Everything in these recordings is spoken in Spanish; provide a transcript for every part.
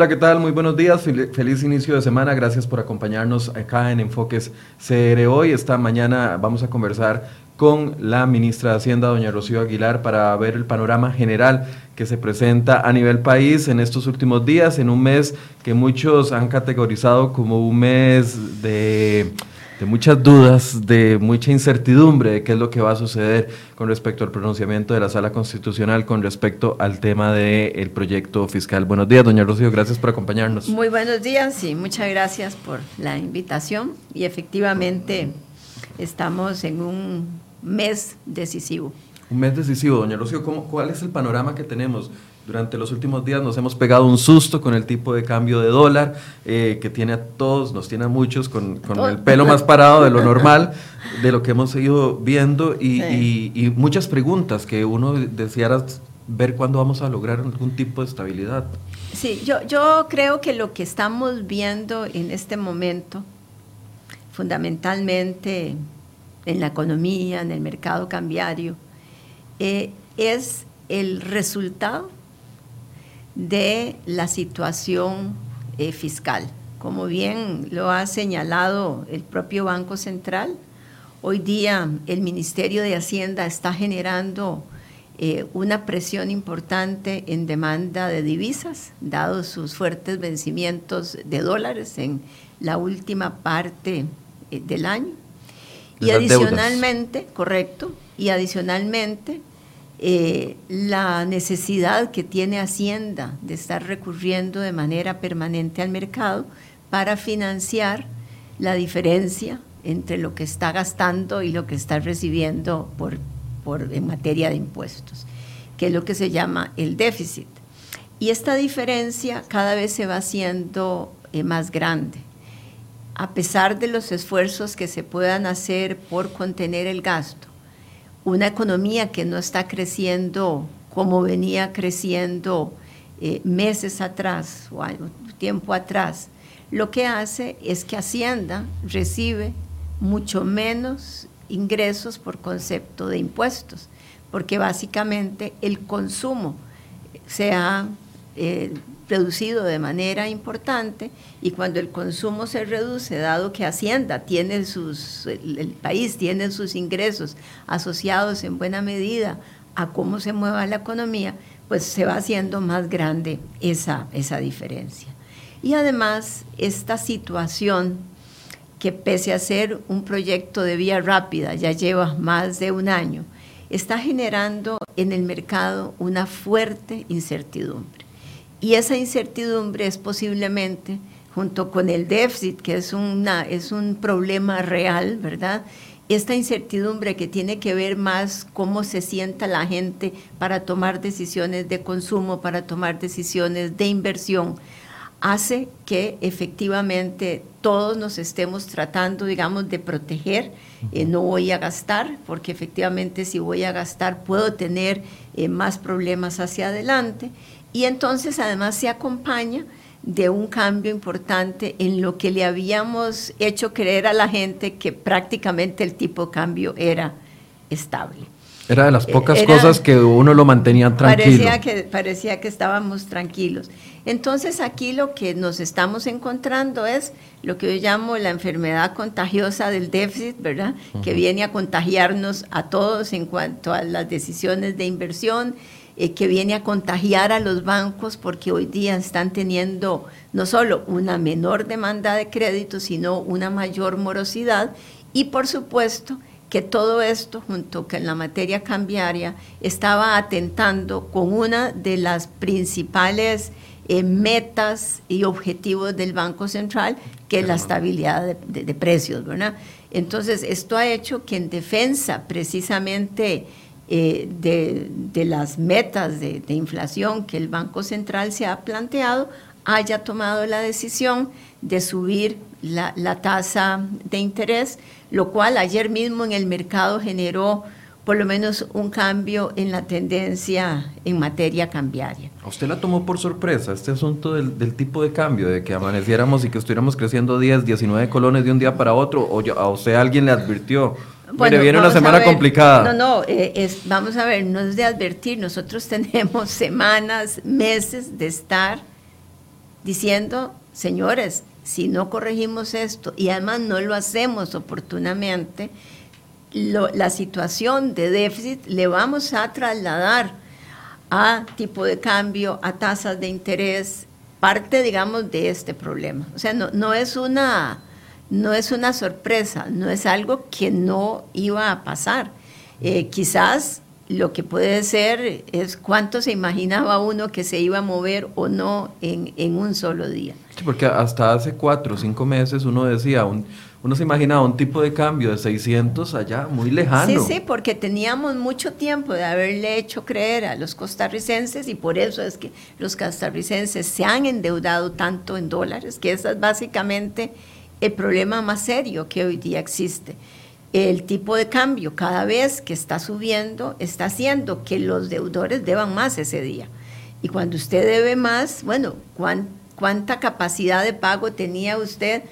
Hola, ¿qué tal? Muy buenos días, feliz inicio de semana, gracias por acompañarnos acá en Enfoques CR hoy. Esta mañana vamos a conversar con la ministra de Hacienda, doña Rocío Aguilar, para ver el panorama general que se presenta a nivel país en estos últimos días, en un mes que muchos han categorizado como un mes de de muchas dudas, de mucha incertidumbre de qué es lo que va a suceder con respecto al pronunciamiento de la Sala Constitucional con respecto al tema del proyecto fiscal. Buenos días, doña Rocío, gracias por acompañarnos. Muy buenos días y muchas gracias por la invitación y efectivamente estamos en un mes decisivo. Un mes decisivo, doña Rocío, ¿cómo, ¿cuál es el panorama que tenemos? Durante los últimos días nos hemos pegado un susto con el tipo de cambio de dólar eh, que tiene a todos, nos tiene a muchos con, el pelo más parado de lo normal, de lo que hemos seguido viendo y, muchas preguntas que uno deseara ver cuándo vamos a lograr algún tipo de estabilidad. Sí, yo, yo creo que lo que estamos viendo en este momento, fundamentalmente en la economía, en el mercado cambiario, eh, es el resultado de la situación eh, fiscal. Como bien lo ha señalado el propio Banco Central, hoy día el Ministerio de Hacienda está generando eh, una presión importante en demanda de divisas, dado sus fuertes vencimientos de dólares en la última parte eh, del año. y adicionalmente, correcto, y adicionalmente eh, la necesidad que tiene Hacienda de estar recurriendo de manera permanente al mercado para financiar la diferencia entre lo que está gastando y lo que está recibiendo por, por, en materia de impuestos, que es lo que se llama el déficit. Y esta diferencia cada vez se va haciendo eh, más grande. A pesar de los esfuerzos que se puedan hacer por contener el gasto, una economía que no está creciendo como venía creciendo eh, meses atrás o tiempo atrás, lo que hace es que Hacienda recibe mucho menos ingresos por concepto de impuestos, porque básicamente el consumo se ha eh, reducido de manera importante y cuando el consumo se reduce, dado que Hacienda tiene sus, el, país tiene sus ingresos asociados en buena medida a cómo se mueva la economía, pues se va haciendo más grande esa, esa diferencia. Y además, esta situación que pese a ser un proyecto de vía rápida, ya lleva más de un año, está generando en el mercado una fuerte incertidumbre. Y esa incertidumbre es posiblemente, junto con el déficit, que es, una, es un problema real, ¿verdad? Esta incertidumbre que tiene que ver más cómo se sienta la gente para tomar decisiones de consumo, para tomar decisiones de inversión, hace que efectivamente todos nos estemos tratando, digamos, de proteger. Eh, no voy a gastar, porque efectivamente si voy a gastar puedo tener eh, más problemas hacia adelante y entonces además se acompaña de un cambio importante en lo que le habíamos hecho creer a la gente que prácticamente el tipo de cambio era estable. Era de las pocas cosas que uno lo mantenía tranquilo. Parecía que, parecía que estábamos tranquilos. Entonces aquí lo que nos estamos encontrando es lo que yo llamo la enfermedad contagiosa del déficit, ¿verdad? Que viene a contagiarnos a todos en cuanto a las decisiones de inversión eh, que viene a contagiar a los bancos porque hoy día están teniendo no solo una menor demanda de crédito, sino una mayor morosidad y por supuesto que todo esto, junto con la materia cambiaria, estaba atentando con una de las principales eh, metas y objetivos del Banco Central, que es la estabilidad de, precios, ¿verdad? Entonces, esto ha hecho que en defensa precisamente eh, de, las metas de, inflación que el Banco Central se ha planteado, haya tomado la decisión de subir la, tasa de interés, lo cual ayer mismo en el mercado generó por lo menos un cambio en la tendencia en materia cambiaria. ¿A usted la tomó por sorpresa este asunto del, tipo de cambio, de que amaneciéramos y que estuviéramos creciendo 10, 19 colones de un día para otro? ¿O a usted alguien le advirtió? Bueno, viene una semana complicada. No, no, eh, es, vamos a ver, no es de advertir, nosotros tenemos semanas, meses de estar diciendo, señores, si no corregimos esto y además no lo hacemos oportunamente, la situación de déficit le vamos a trasladar a tipo de cambio, a tasas de interés, parte, digamos, de este problema. O sea, no, no, es una, no es una sorpresa, no es algo que no iba a pasar. Eh, quizás lo que puede ser es cuánto se imaginaba uno que se iba a mover o no en, en un solo día. Sí, porque hasta hace cuatro o cinco meses uno decía, un, uno se imaginaba un tipo de cambio de 600 allá muy lejano. Sí, sí, porque teníamos mucho tiempo de haberle hecho creer a los costarricenses y por eso es que los costarricenses se han endeudado tanto en dólares, que ese es básicamente el problema más serio que hoy día existe. El tipo de cambio cada vez que está subiendo está haciendo que los deudores deban más ese día. Y cuando usted debe más, bueno, ¿cuánta capacidad de pago tenía usted?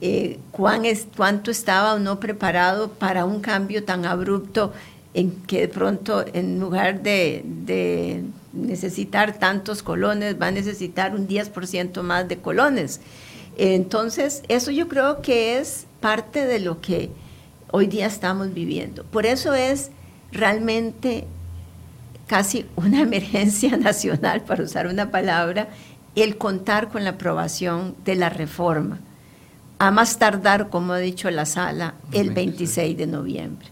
eh, cuánto estaba o no preparado para un cambio tan abrupto en que de pronto en lugar de necesitar tantos colones va a necesitar un 10% más de colones. Entonces, eso yo creo que es parte de lo que hoy día estamos viviendo. Por eso es realmente casi una emergencia nacional, para usar una palabra, el contar con la aprobación de la reforma a más tardar, como ha dicho la sala, el 26 de noviembre.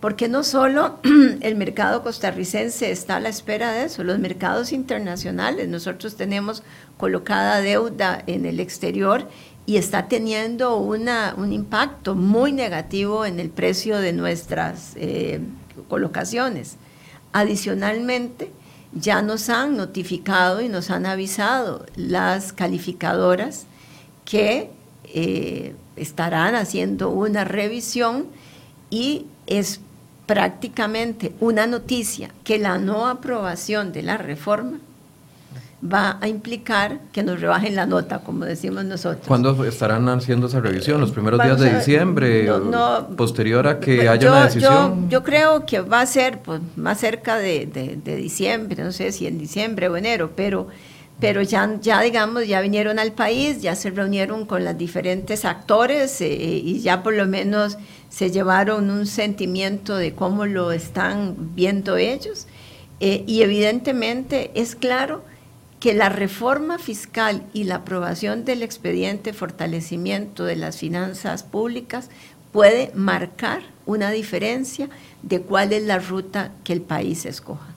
Porque no solo el mercado costarricense está a la espera de eso, los mercados internacionales, nosotros tenemos colocada deuda en el exterior y está teniendo una, un impacto muy negativo en el precio de nuestras eh, colocaciones. Adicionalmente, ya nos han notificado y nos han avisado las calificadoras que eh, estarán haciendo una revisión y es prácticamente una noticia que la no aprobación de la reforma va a implicar que nos rebajen la nota, como decimos nosotros. ¿Cuándo estarán haciendo esa revisión? ¿Los primeros días de diciembre? ¿Posterior a que haya una decisión? Yo, creo que va a ser pues, más cerca de, de, diciembre, no sé si en diciembre o enero, pero pero ya, ya digamos, ya vinieron al país, ya se reunieron con los diferentes actores eh, y ya por lo menos se llevaron un sentimiento de cómo lo están viendo ellos. Eh, y evidentemente es claro que la reforma fiscal y la aprobación del expediente fortalecimiento de las finanzas públicas puede marcar una diferencia de cuál es la ruta que el país escoja.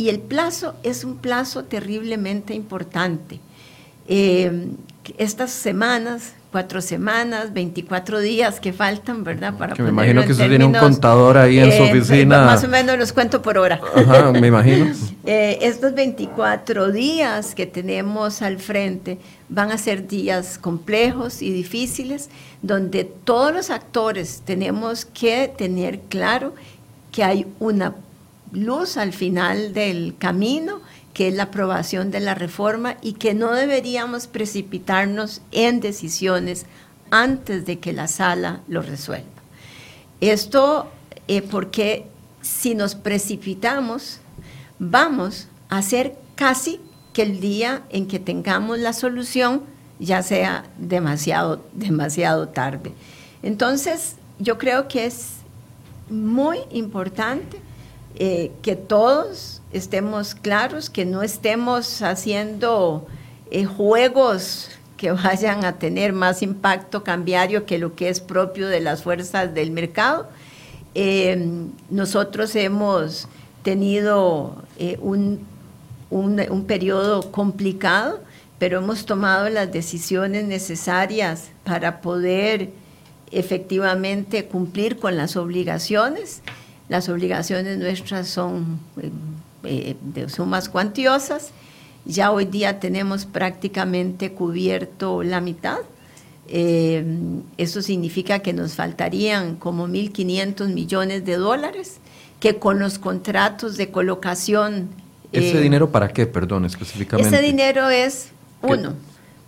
Y el plazo es un plazo terriblemente importante. Eh, estas semanas, cuatro semanas, 24 días que faltan, ¿verdad? Para que me imagino que usted tiene un contador ahí en su eh, oficina. Más o menos los cuento por hora. Ajá, me imagino. Eh, estos 24 días que tenemos al frente van a ser días complejos y difíciles, donde todos los actores tenemos que tener claro que hay una luz al final del camino, que es la aprobación de la reforma y que no deberíamos precipitarnos en decisiones antes de que la sala lo resuelva. Esto eh, porque si nos precipitamos, vamos a hacer casi que el día en que tengamos la solución ya sea demasiado, demasiado tarde. Entonces, yo creo que es muy importante eh, que todos estemos claros, que no estemos haciendo eh, juegos que vayan a tener más impacto cambiario que lo que es propio de las fuerzas del mercado. Eh, nosotros hemos tenido un, un periodo complicado, pero hemos tomado las decisiones necesarias para poder efectivamente cumplir con las obligaciones las obligaciones nuestras son eh, eh, de sumas cuantiosas. Ya hoy día tenemos prácticamente cubierto la mitad. Eh, eso significa que nos faltarían como 1.500 millones de dólares, que con los contratos de colocación... ¿Ese dinero para qué, perdón, específicamente? Ese dinero es, uno,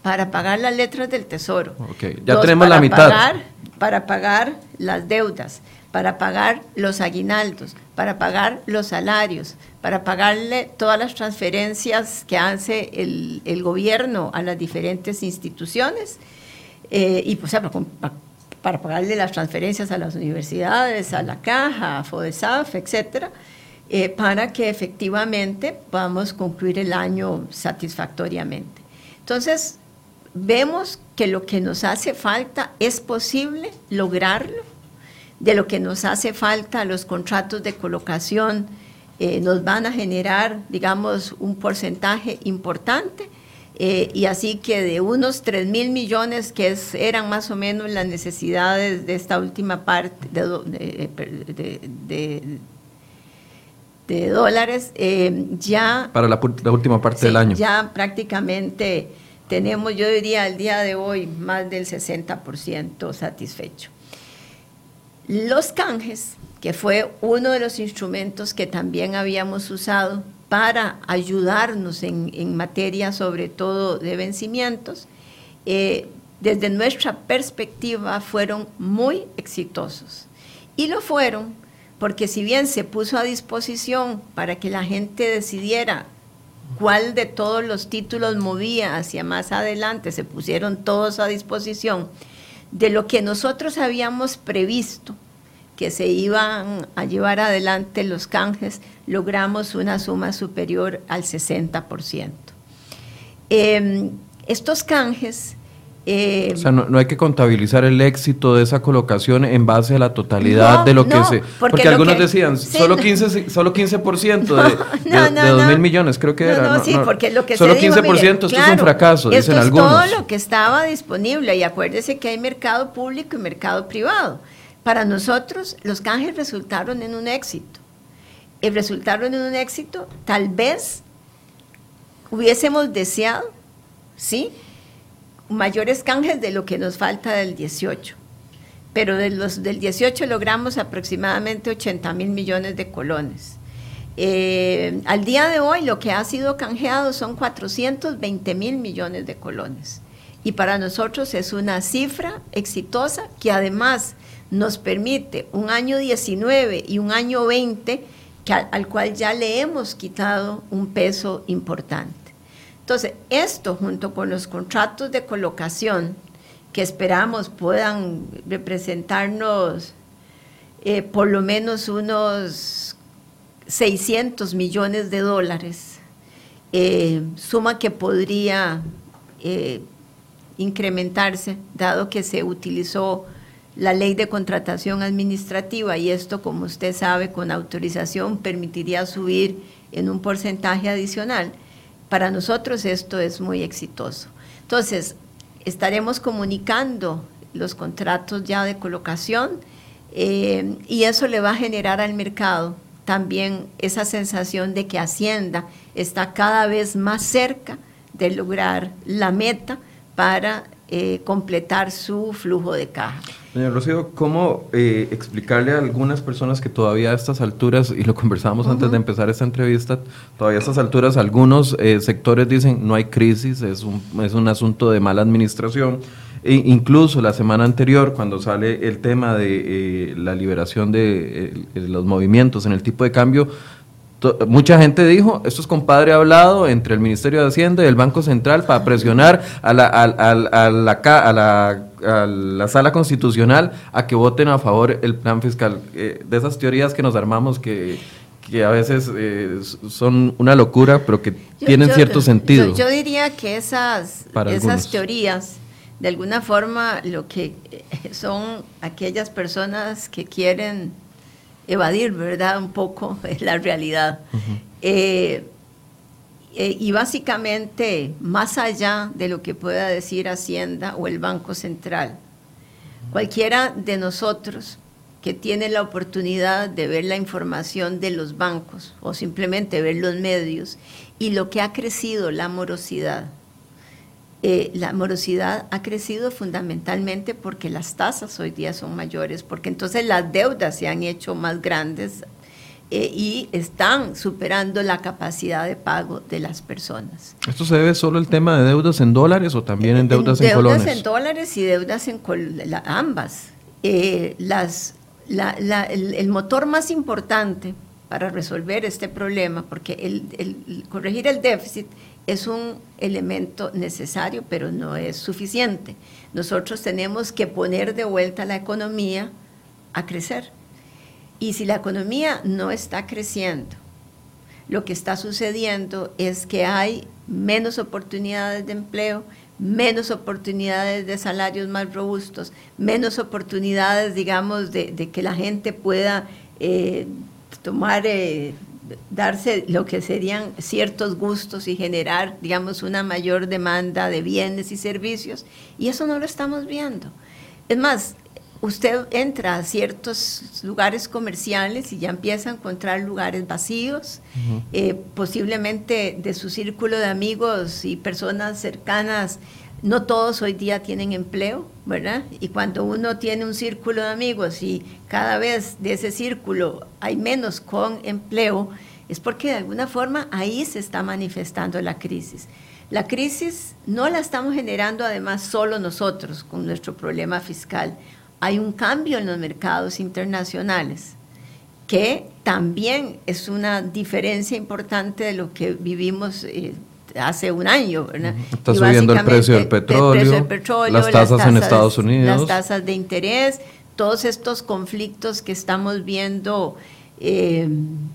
para pagar las letras del Tesoro. ya tenemos la mitad. para pagar las deudas para pagar los aguinaldos, para pagar los salarios, para pagarle todas las transferencias que hace el, gobierno a las diferentes instituciones eh, y pues, para, pagarle las transferencias a las universidades, a la caja, a FODESAF, etcétera, eh, para que efectivamente podamos concluir el año satisfactoriamente. Entonces, vemos que lo que nos hace falta es posible lograrlo, de lo que nos hace falta los contratos de colocación eh, nos van a generar, digamos, un porcentaje importante. Eh, y así que de unos 3 mil millones que eran más o menos las necesidades de esta última parte de, de, dólares, eh, ya... Para la, última parte del año. Ya prácticamente tenemos, yo diría, al día de hoy, más del 60% satisfecho. Los canjes, que fue uno de los instrumentos que también habíamos usado para ayudarnos en, materia sobre todo de vencimientos, eh, desde nuestra perspectiva fueron muy exitosos. Y lo fueron porque si bien se puso a disposición para que la gente decidiera cuál de todos los títulos movía hacia más adelante, se pusieron todos a disposición, de lo que nosotros habíamos previsto que se iban a llevar adelante los canjes, logramos una suma superior al 60%. Em, estos canjes... Em, o sea, no, hay que contabilizar el éxito de esa colocación en base a la totalidad de lo que se... Porque, algunos decían, solo, 15, solo 15% de, de, 2 mil millones, creo que era. No, sí, porque lo que Solo 15%, esto es un fracaso, dicen algunos. Esto es todo lo que estaba disponible y acuérdese que hay mercado público y mercado privado. Para nosotros los canjes resultaron en un éxito. Y resultaron en un éxito, tal vez hubiésemos deseado, ¿sí? Mayores canjes de lo que nos falta del 18. Pero de los, del 18 logramos aproximadamente 80 mil millones de colones. Eh, al día de hoy lo que ha sido canjeado son 420 mil millones de colones. Y para nosotros es una cifra exitosa que además nos permite un año 19 y un año 20 que al, cual ya le hemos quitado un peso importante. Entonces, esto junto con los contratos de colocación que esperamos puedan representarnos eh, por lo menos unos 600 millones de dólares, eh, suma que podría eh, incrementarse, dado que se utilizó la ley de contratación administrativa y esto, como usted sabe, con autorización permitiría subir en un porcentaje adicional. Para nosotros esto es muy exitoso. Entonces, estaremos comunicando los contratos ya de colocación eh, y eso le va a generar al mercado también esa sensación de que Hacienda está cada vez más cerca de lograr la meta para eh, completar su flujo de caja. Doña Rocío, ¿cómo eh, explicarle a algunas personas que todavía a estas alturas, y lo conversábamos antes de empezar esta entrevista, todavía a estas alturas algunos eh, sectores dicen no hay crisis, es un, es un asunto de mala administración? E incluso la semana anterior, cuando sale el tema de la liberación de los movimientos en el tipo de cambio, mucha gente dijo, esto es compadre hablado entre el Ministerio de Hacienda y el Banco Central para presionar a la, a, a, la, a la, sala constitucional a que voten a favor el plan fiscal. Eh, de esas teorías que nos armamos que, que a veces eh, son una locura, pero que tienen cierto sentido. Yo, diría que esas, esas teorías, de alguna forma, lo que son aquellas personas que quieren evadir, ¿verdad? Un poco la realidad. Eh, eh, y básicamente, más allá de lo que pueda decir Hacienda o el Banco Central, cualquiera de nosotros que tiene la oportunidad de ver la información de los bancos o simplemente ver los medios y lo que ha crecido la morosidad, eh, la morosidad ha crecido fundamentalmente porque las tasas hoy día son mayores, porque entonces las deudas se han hecho más grandes eh, y están superando la capacidad de pago de las personas. ¿Esto se debe solo al tema de deudas en dólares o también en deudas en, en colones? Deudas en dólares y deudas en ambas. Eh, las el, motor más importante para resolver este problema, porque el, corregir el déficit es un elemento necesario, pero no es suficiente. Nosotros tenemos que poner de vuelta la economía a crecer. Y si la economía no está creciendo, lo que está sucediendo es que hay menos oportunidades de empleo, menos oportunidades de salarios más robustos, menos oportunidades, digamos, de, que la gente pueda eh, tomar, eh, darse lo que serían ciertos gustos y generar, digamos, una mayor demanda de bienes y servicios. Y eso no lo estamos viendo. Es más, usted entra a ciertos lugares comerciales y ya empieza a encontrar lugares vacíos, eh, posiblemente de su círculo de amigos y personas cercanas. No todos hoy día tienen empleo, ¿verdad? Y cuando uno tiene un círculo de amigos y cada vez de ese círculo hay menos con empleo, es porque de alguna forma ahí se está manifestando la crisis. La crisis no la estamos generando además solo nosotros con nuestro problema fiscal hay un cambio en los mercados internacionales que también es una diferencia importante de lo que vivimos eh, hace un año. Está subiendo el precio del petróleo, las, tasas en Estados Unidos. Las tasas de interés, todos estos conflictos que estamos viendo eh,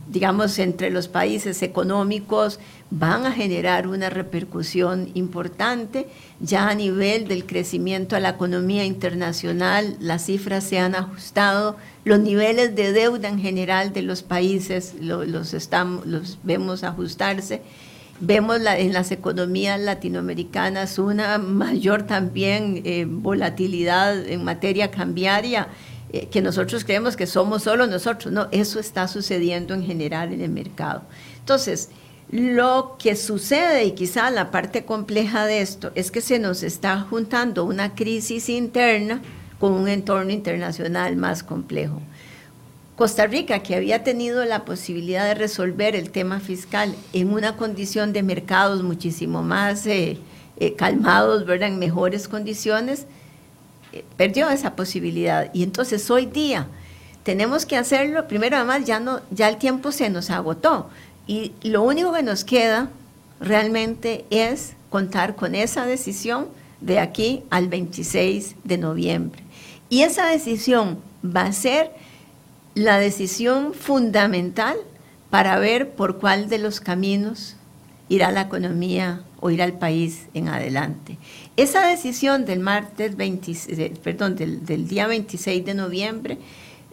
digamos, entre los países económicos van a generar una repercusión importante. Ya a nivel del crecimiento de la economía internacional, las cifras se han ajustado, los niveles de deuda en general de los países los, estamos, los vemos ajustarse. Vemos en las economías latinoamericanas una mayor también eh, volatilidad en materia cambiaria eh, que nosotros creemos que somos solo nosotros. No, eso está sucediendo en general en el mercado. Entonces, lo que sucede, y quizá la parte compleja de esto, es que se nos está juntando una crisis interna con un entorno internacional más complejo. Costa Rica, que había tenido la posibilidad de resolver el tema fiscal en una condición de mercados muchísimo más eh, eh, calmados, ¿verdad? en mejores condiciones, perdió esa posibilidad. Y entonces hoy día tenemos que hacerlo, primero además ya, no, ya el tiempo se nos agotó y lo único que nos queda realmente es contar con esa decisión de aquí al 26 de noviembre. Y esa decisión va a ser la decisión fundamental para ver por cuál de los caminos irá la economía o irá el país en adelante. Esa decisión del martes perdón, del, día 26 de noviembre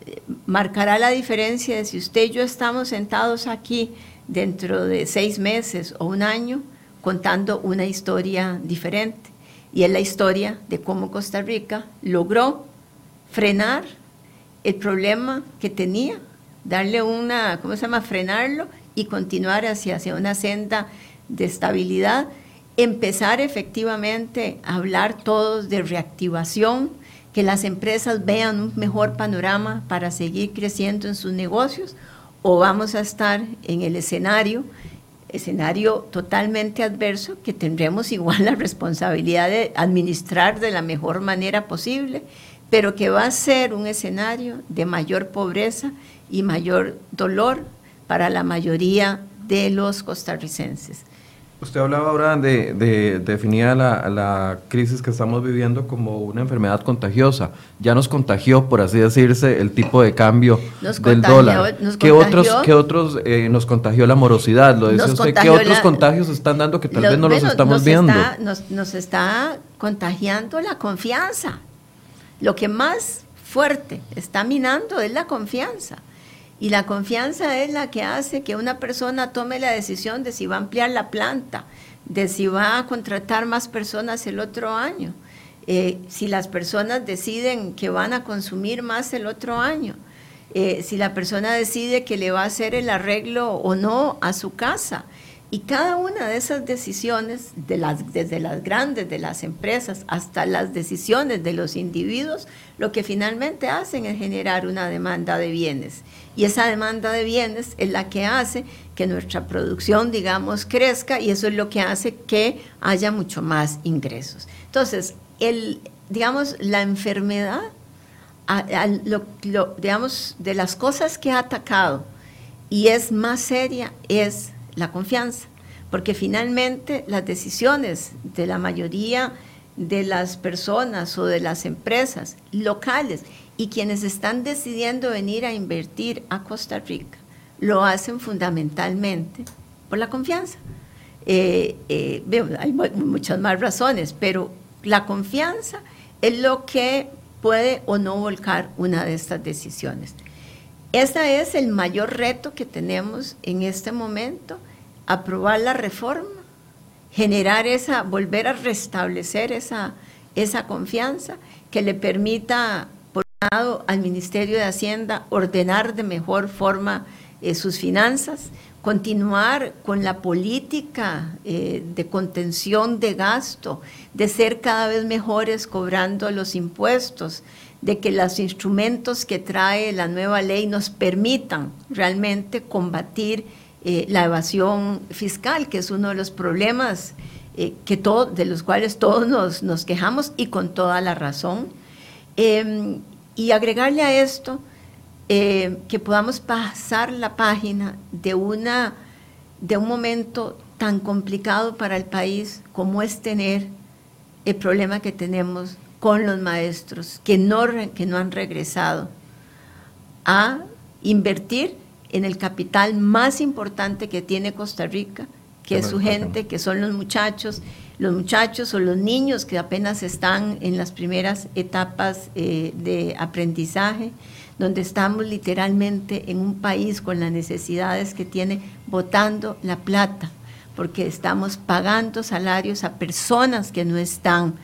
eh, marcará la diferencia de si usted y yo estamos sentados aquí dentro de seis meses o un año contando una historia diferente. Y es la historia de cómo Costa Rica logró frenar el problema que tenía, darle una, ¿cómo se llama?, frenarlo y continuar hacia, hacia una senda de estabilidad empezar efectivamente a hablar todos de reactivación, que las empresas vean un mejor panorama para seguir creciendo en sus negocios, o vamos a estar en el escenario, escenario totalmente adverso, que tendremos igual la responsabilidad de administrar de la mejor manera posible, pero que va a ser un escenario de mayor pobreza y mayor dolor para la mayoría de los costarricenses. Usted hablaba ahora de, de definir la, la, crisis que estamos viviendo como una enfermedad contagiosa. Ya nos contagió, por así decirse, el tipo de cambio del dólar. ¿Qué otros, qué otros eh, nos contagió la morosidad? Lo decía usted, ¿qué otros contagios están dando que tal vez no los estamos viendo? nos, nos está contagiando la confianza. Lo que más fuerte está minando es la confianza. Y la confianza es la que hace que una persona tome la decisión de si va a ampliar la planta, de si va a contratar más personas el otro año, eh, si las personas deciden que van a consumir más el otro año, eh, si la persona decide que le va a hacer el arreglo o no a su casa. Y cada una de esas decisiones, de las, desde las grandes de las empresas hasta las decisiones de los individuos, lo que finalmente hacen es generar una demanda de bienes. Y esa demanda de bienes es la que hace que nuestra producción, digamos, crezca y eso es lo que hace que haya mucho más ingresos. Entonces, el, digamos, la enfermedad digamos, de las cosas que ha atacado y es más seria es la confianza, porque finalmente las decisiones de la mayoría de las personas o de las empresas locales y quienes están decidiendo venir a invertir a Costa Rica lo hacen fundamentalmente por la confianza. Eh, eh, hay muchas más razones, pero la confianza es lo que puede o no volcar una de estas decisiones. Ese es el mayor reto que tenemos en este momento, aprobar la reforma, generar esa, volver a restablecer esa, esa confianza que le permita, por un lado, al Ministerio de Hacienda ordenar de mejor forma eh, sus finanzas, continuar con la política eh, de contención de gasto, de ser cada vez mejores cobrando los impuestos, de que los instrumentos que trae la nueva ley nos permitan realmente combatir eh, la evasión fiscal, que es uno de los problemas eh, que de los cuales todos nos, nos, quejamos y con toda la razón. Em, y agregarle a esto, eh, que podamos pasar la página de, una, de un momento tan complicado para el país como es tener el problema que tenemos con los maestros que no, que no han regresado a invertir en el capital más importante que tiene Costa Rica, que es su gente, que son los muchachos, los muchachos o los niños que apenas están en las primeras etapas eh, de aprendizaje, donde estamos literalmente en un país con las necesidades que tiene, botando la plata, porque estamos pagando salarios a personas que no están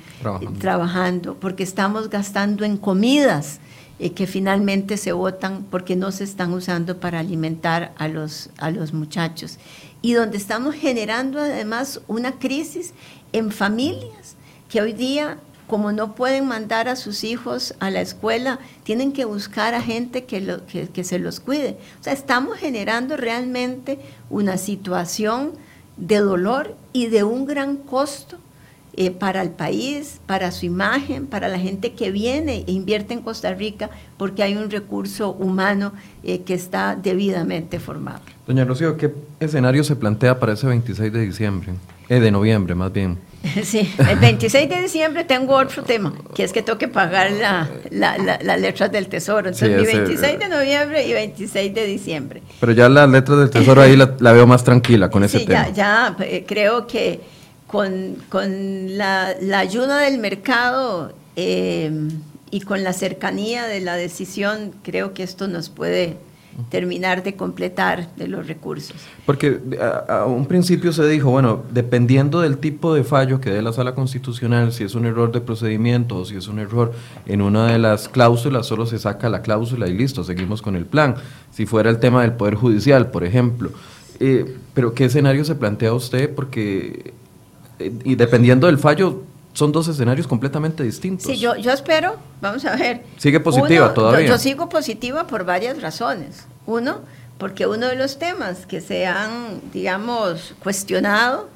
trabajando, porque estamos gastando en comidas eh, que finalmente se votan porque no se están usando para alimentar a los, a los muchachos. Y donde estamos generando además una crisis en familias que hoy día como no pueden mandar a sus hijos a la escuela, tienen que buscar a gente que, lo, que, se los cuide. O sea, estamos generando realmente una situación de dolor y de un gran costo eh, para el país, para su imagen, para la gente que viene e invierte en Costa Rica, porque hay un recurso humano eh, que está debidamente formado. Doña Rocío, ¿qué escenario se plantea para ese 26 de diciembre? Eh, de noviembre, más bien. Sí, el 26 de diciembre tengo otro tema, que es que tengo que pagar las letras del tesoro. Entonces, mi 26 de noviembre y 26 de diciembre. Pero ya las letras del tesoro ahí la, veo más tranquila con ese tema. Ya, ya eh, creo que con, la, ayuda del mercado eh, y con la cercanía de la decisión, creo que esto nos puede terminar de completar de los recursos. Porque a, un principio se dijo, bueno, dependiendo del tipo de fallo que dé la sala constitucional, si es un error de procedimiento o si es un error en una de las cláusulas, solo se saca la cláusula y listo, seguimos con el plan. Si fuera el tema del Poder Judicial, por ejemplo. Eh, pero ¿qué escenario se plantea usted? Porque, eh, y dependiendo del fallo, son dos escenarios completamente distintos. Sí, yo, yo espero, vamos a ver. ¿Sigue positiva todavía? Yo, sigo positiva por varias razones. Uno, porque uno de los temas que se han, digamos, cuestionado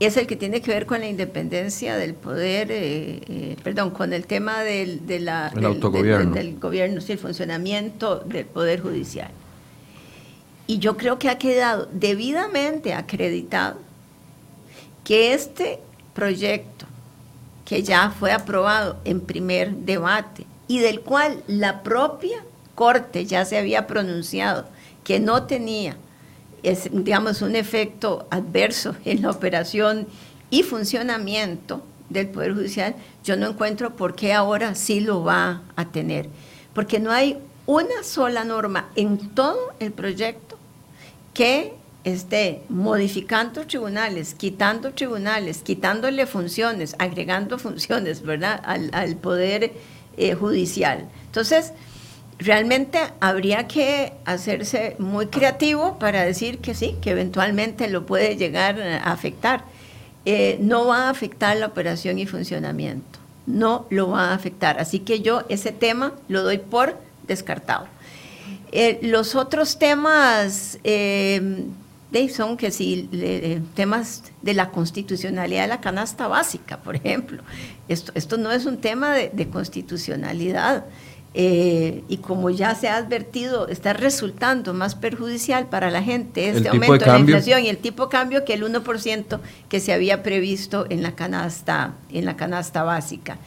es el que tiene que ver con la independencia del poder, eh, eh, perdón, con el tema del, de la, el autogobierno. Del, gobierno, sí, el funcionamiento del poder judicial. Y yo creo que ha quedado debidamente acreditado que este proyecto que ya fue aprobado en primer debate y del cual la propia Corte ya se había pronunciado que no tenía, es, digamos, un efecto adverso en la operación y funcionamiento del Poder Judicial, yo no encuentro por qué ahora sí lo va a tener. Porque no hay una sola norma en todo el proyecto que esté modificando tribunales, quitando tribunales, quitándole funciones, agregando funciones, ¿verdad?, al, Poder eh, Judicial. Entonces, realmente habría que hacerse muy creativo para decir que sí, que eventualmente lo puede llegar a afectar. Eh, no va a afectar la operación y funcionamiento, no lo va a afectar. Así que yo ese tema lo doy por descartado. Eh, los otros temas son que si temas de la constitucionalidad de la canasta básica, por ejemplo. Esto, esto no es un tema de, constitucionalidad. eh, y como ya se ha advertido, está resultando más perjudicial para la gente este aumento de, la inflación y el tipo de cambio que el 1% que se había previsto en la canasta, en la canasta básica.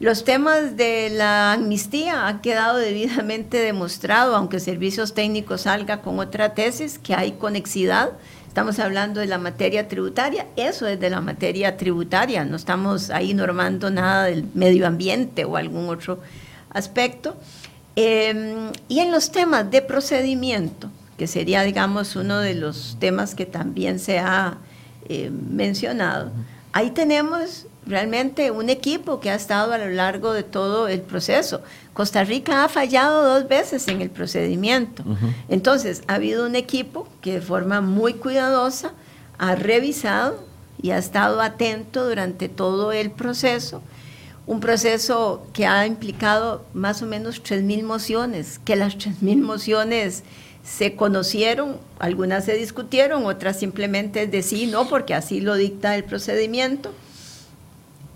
Los temas de la amnistía han quedado debidamente demostrado, aunque Servicios Técnicos salga con otra tesis, que hay conexidad. Estamos hablando de la materia tributaria, eso es de la materia tributaria, no estamos ahí normando nada del medio ambiente o algún otro aspecto. Em, y en los temas de procedimiento, que sería, digamos, uno de los temas que también se ha eh, mencionado, ahí tenemos realmente un equipo que ha estado a lo largo de todo el proceso. Costa Rica ha fallado dos veces en el procedimiento. Entonces, ha habido un equipo que de forma muy cuidadosa ha revisado y ha estado atento durante todo el proceso un proceso que ha implicado más o menos 3.000 mociones, que las 3.000 mociones se conocieron, algunas se discutieron, otras simplemente de sí, no, porque así lo dicta el procedimiento.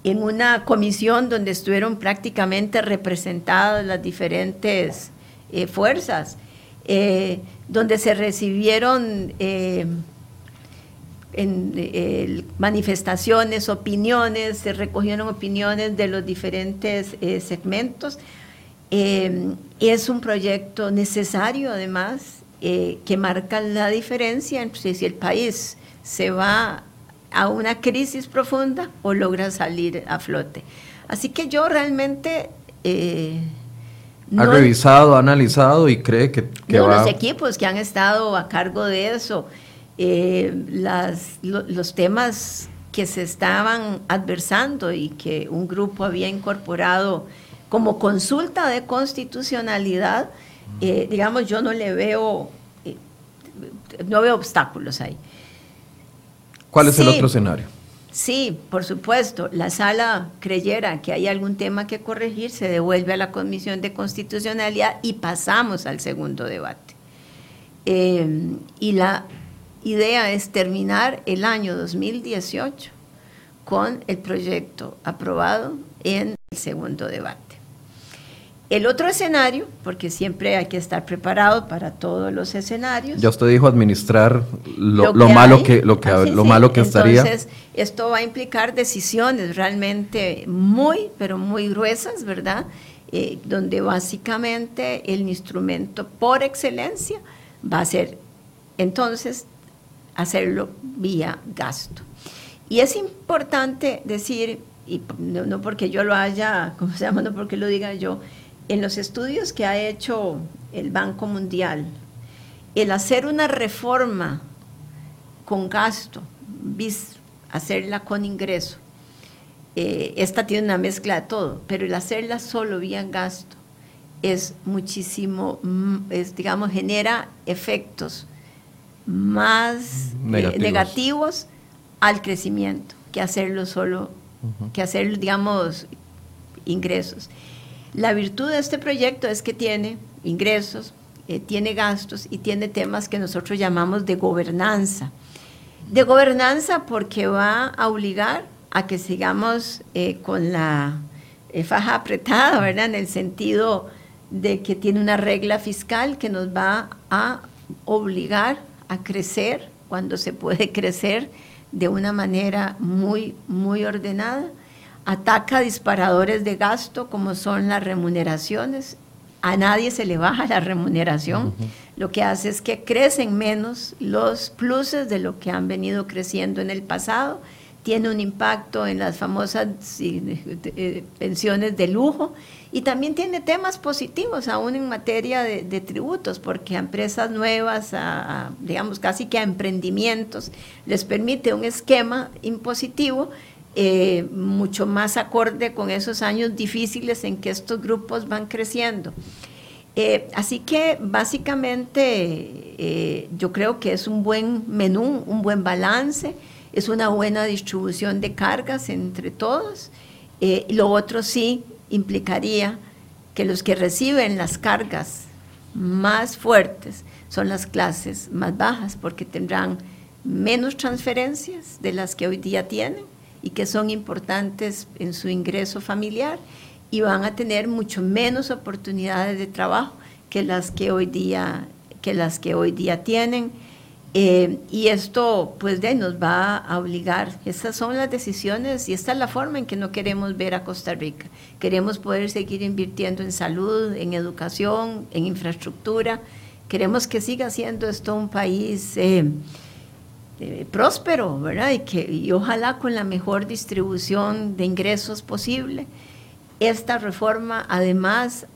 En una comisión donde estuvieron prácticamente representadas las diferentes eh, fuerzas, eh, donde se recibieron eh, manifestaciones, opiniones, se recogieron opiniones de los diferentes segmentos. Es un proyecto necesario, además, que marca la diferencia entre si el país se va a una crisis profunda o logra salir a flote. Así que yo realmente... ha revisado, ha analizado y cree que, que no, Los equipos que han estado a cargo de eso, eh, las, los temas que se estaban adversando y que un grupo había incorporado como consulta de constitucionalidad, eh, digamos, yo no le veo, eh, no veo obstáculos ahí. ¿Cuál es el otro escenario? Sí, por supuesto. La sala creyera que hay algún tema que corregir, se devuelve a la Comisión de Constitucionalidad y pasamos al segundo debate. y la idea es terminar el año 2018 con el proyecto aprobado en el segundo debate. El otro escenario, porque siempre hay que estar preparado para todos los escenarios. Ya usted dijo administrar lo, malo que lo que lo malo que estaría. Entonces esto va a implicar decisiones realmente muy pero muy gruesas, ¿verdad? Eh, donde básicamente el instrumento por excelencia va a ser entonces hacerlo vía gasto. Y es importante decir, y no, porque yo lo haya, ¿cómo se llama? No porque lo diga yo, en los estudios que ha hecho el Banco Mundial, el hacer una reforma con gasto, hacerla con ingreso, eh, esta tiene una mezcla de todo, pero el hacerla solo vía gasto es muchísimo, mm, es, digamos, genera efectos más eh, negativos, al crecimiento que hacerlo solo, que hacer, digamos, ingresos. La virtud de este proyecto es que tiene ingresos, eh, tiene gastos y tiene temas que nosotros llamamos de gobernanza. De gobernanza porque va a obligar a que sigamos eh, con la faja apretada, ¿verdad? En el sentido de que tiene una regla fiscal que nos va a obligar a crecer cuando se puede crecer de una manera muy, muy ordenada. Ataca disparadores de gasto como son las remuneraciones. A nadie se le baja la remuneración. Lo que hace es que crecen menos los pluses de lo que han venido creciendo en el pasado. Tiene un impacto en las famosas eh, pensiones de lujo y también tiene temas positivos aún en materia de, tributos, porque a empresas nuevas, a, digamos casi que a emprendimientos, les permite un esquema impositivo eh, mucho más acorde con esos años difíciles en que estos grupos van creciendo. Eh, así que básicamente eh, yo creo que es un buen menú, un buen balance, es una buena distribución de cargas entre todos. lo otro sí, implicaría que los que reciben las cargas más fuertes son las clases más bajas, porque tendrán menos transferencias de las que hoy día tienen y que son importantes en su ingreso familiar y van a tener mucho menos oportunidades de trabajo que las que hoy día, que las que hoy día tienen. Eh, y esto pues de, nos va a obligar, esas son las decisiones y esta es la forma en que no queremos ver a Costa Rica. Queremos poder seguir invirtiendo en salud, en educación, en infraestructura. Queremos que siga siendo esto un país eh, eh, próspero, ¿verdad? Y, que, y ojalá con la mejor distribución de ingresos posible. Esta reforma además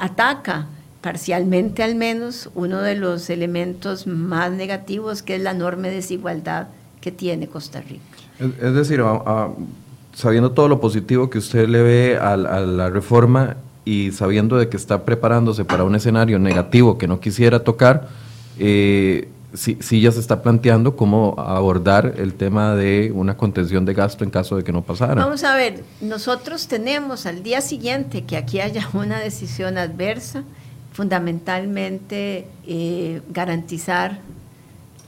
ataca parcialmente al menos, uno de los elementos más negativos que es la enorme desigualdad que tiene Costa Rica. Es, decir, sabiendo todo lo positivo que usted le ve a, la reforma y sabiendo de que está preparándose para un escenario negativo que no quisiera tocar, eh, sí, sí, ya se está planteando cómo abordar el tema de una contención de gasto en caso de que no pasara. Vamos a ver, nosotros tenemos al día siguiente que aquí haya una decisión adversa, fundamentalmente eh, garantizar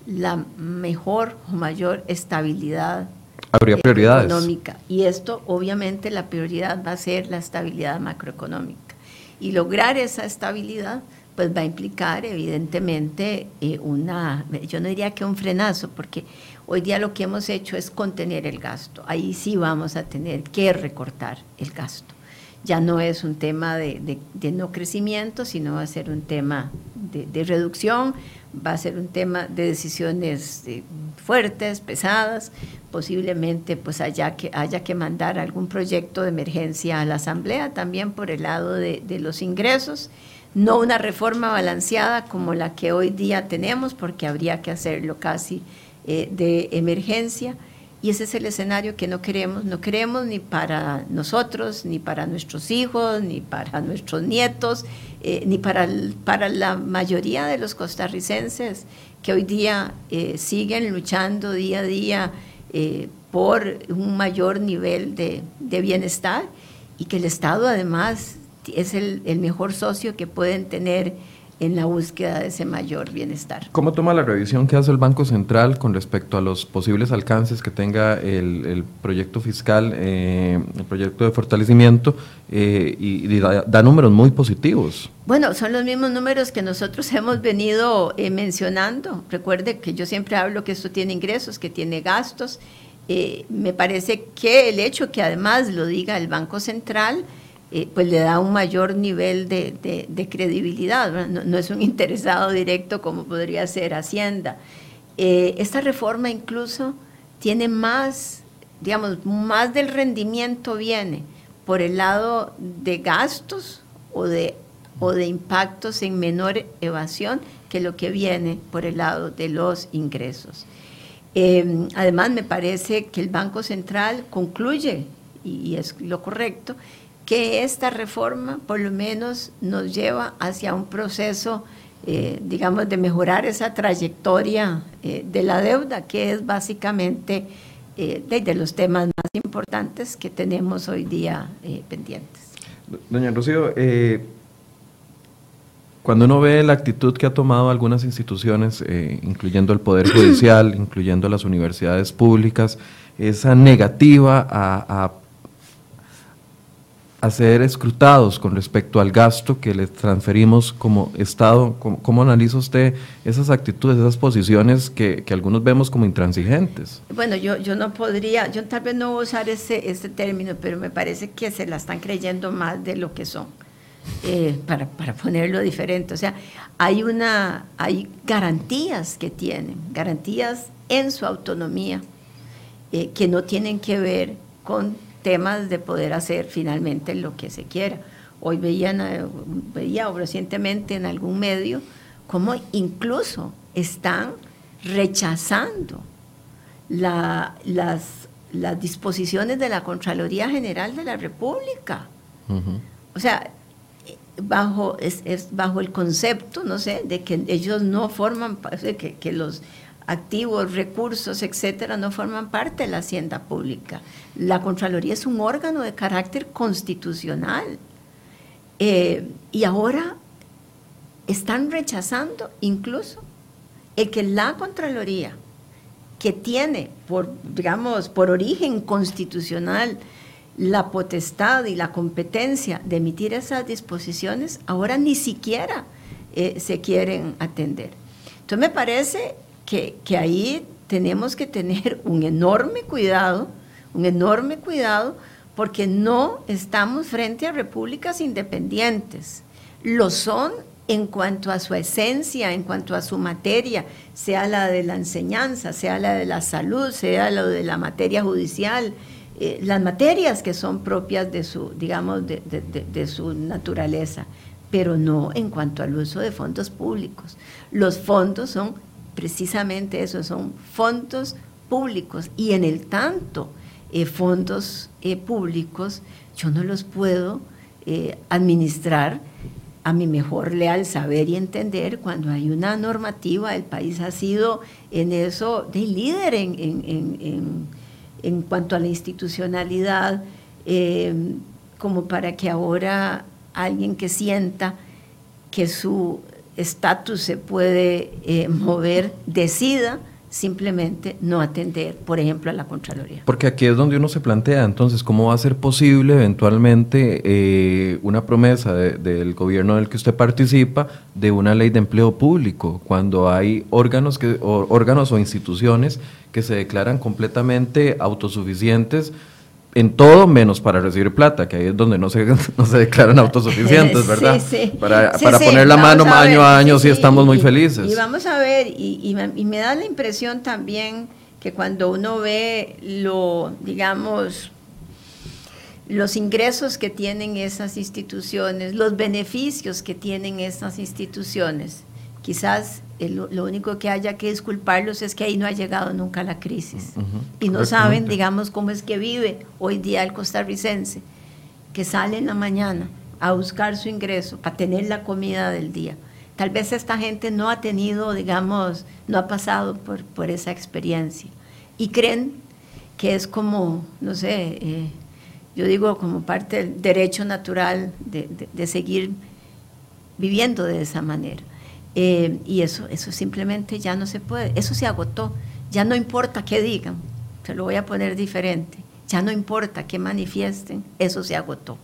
la mejor o mayor estabilidad económica. Y esto, obviamente, la prioridad va a ser la estabilidad macroeconómica. Y lograr esa estabilidad, pues va a implicar, evidentemente, eh, una, yo no diría que un frenazo, porque hoy día lo que hemos hecho es contener el gasto. Ahí sí vamos a tener que recortar el gasto. Ya no es un tema de, no crecimiento, sino va a ser un tema de, reducción, va a ser un tema de decisiones eh, fuertes, pesadas, posiblemente pues haya que, haya que mandar algún proyecto de emergencia a la Asamblea, también por el lado de, los ingresos, no una reforma balanceada como la que hoy día tenemos, porque habría que hacerlo casi eh, de emergencia. Y ese es el escenario que no queremos, no queremos ni para nosotros, ni para nuestros hijos, ni para nuestros nietos, eh, ni para, para la mayoría de los costarricenses que hoy día eh, siguen luchando día a día por un mayor nivel de, de, bienestar y que el Estado además es el, el mejor socio que pueden tener en la búsqueda de ese mayor bienestar. ¿Cómo toma la revisión que hace el Banco Central con respecto a los posibles alcances que tenga el, proyecto fiscal, eh, el proyecto de fortalecimiento, eh, y, da, números muy positivos? Bueno, son los mismos números que nosotros hemos venido eh, mencionando. Recuerde que yo siempre hablo que esto tiene ingresos, que tiene gastos. me parece que el hecho que además lo diga el Banco Central, eh, pues le da un mayor nivel de, credibilidad, no, es un interesado directo como podría ser Hacienda. Eh, esta reforma incluso tiene más, digamos, más del rendimiento viene por el lado de gastos o de, o de impactos en menor evasión que lo que viene por el lado de los ingresos. Eh, además, me parece que el Banco Central concluye, y es lo correcto, que esta reforma por lo menos nos lleva hacia un proceso, eh, digamos, de mejorar esa trayectoria eh, de la deuda, que es básicamente eh, de, los temas más importantes que tenemos hoy día pendientes. Doña Rocío, cuando uno ve la actitud que ha tomado algunas instituciones, incluyendo el Poder Judicial, incluyendo las universidades públicas, esa negativa a, a a ser escrutados con respecto al gasto que les transferimos como Estado. ¿Cómo, analiza usted esas actitudes, esas posiciones que, algunos vemos como intransigentes? Bueno, yo, yo no podría, yo tal vez no voy a usar ese, ese término, pero me parece que se la están creyendo más de lo que son, eh, para, para, ponerlo diferente. O sea, hay, una, hay garantías que tienen, garantías en su autonomía, eh, que no tienen que ver con temas de poder hacer finalmente lo que se quiera. Hoy veían, eh, veía recientemente en algún medio cómo incluso están rechazando las, las disposiciones de la Contraloría General de la República. O sea, bajo, es, bajo el concepto, no sé, de que ellos no forman, que, que los activos, recursos, etcétera, no forman parte de la hacienda pública. La Contraloría es un órgano de carácter constitucional. Eh, y ahora están rechazando incluso el que la Contraloría, que tiene por, digamos, por origen constitucional, la potestad y la competencia de emitir esas disposiciones, ahora ni siquiera eh, se quieren atender. Entonces me parece que, que ahí tenemos que tener un enorme cuidado, un enorme cuidado, porque no estamos frente a repúblicas independientes. Lo son en cuanto a su esencia, en cuanto a su materia, sea la de la enseñanza, sea la de la salud, sea lo de la materia judicial, eh, las materias que son propias de su, digamos, de, de, su naturaleza, pero no en cuanto al uso de fondos públicos. Los fondos son precisamente eso, son fondos públicos. Y en el tanto eh, fondos eh, públicos yo no los puedo administrar a mi mejor leal saber y entender cuando hay una normativa, el país ha sido en eso de líder en, en, cuanto a la institucionalidad, eh, como para que ahora alguien que sienta que su estatus se puede eh, mover decida simplemente no atender, por ejemplo, a la Contraloría. Porque aquí es donde uno se plantea, entonces, ¿cómo va a ser posible eventualmente eh, una promesa del gobierno del que usted participa de una ley de empleo público, cuando hay órganos, que, o, órganos o instituciones que se declaran completamente autosuficientes en todo menos para recibir plata, que ahí es donde no se, no se declaran autosuficientes, ¿verdad? Sí, sí. Para, para poner la mano año a año sí, estamos muy felices. Y vamos a ver, y, y, me da la impresión también que cuando uno ve lo, digamos, los ingresos que tienen esas instituciones, los beneficios que tienen esas instituciones, quizás lo único que haya que disculparlos es que ahí no ha llegado nunca la crisis. Y no saben, digamos, cómo es que vive hoy día el costarricense, que sale en la mañana a buscar su ingreso para tener la comida del día. Tal vez esta gente no ha tenido, digamos, no ha pasado por, por esa experiencia. Y creen que es como, no sé, eh, yo digo como parte del derecho natural de seguir viviendo de esa manera. Eh, y eso, eso simplemente ya no se puede, eso se agotó, ya no importa qué digan, se lo voy a poner diferente, ya no importa qué manifiesten, eso se agotó.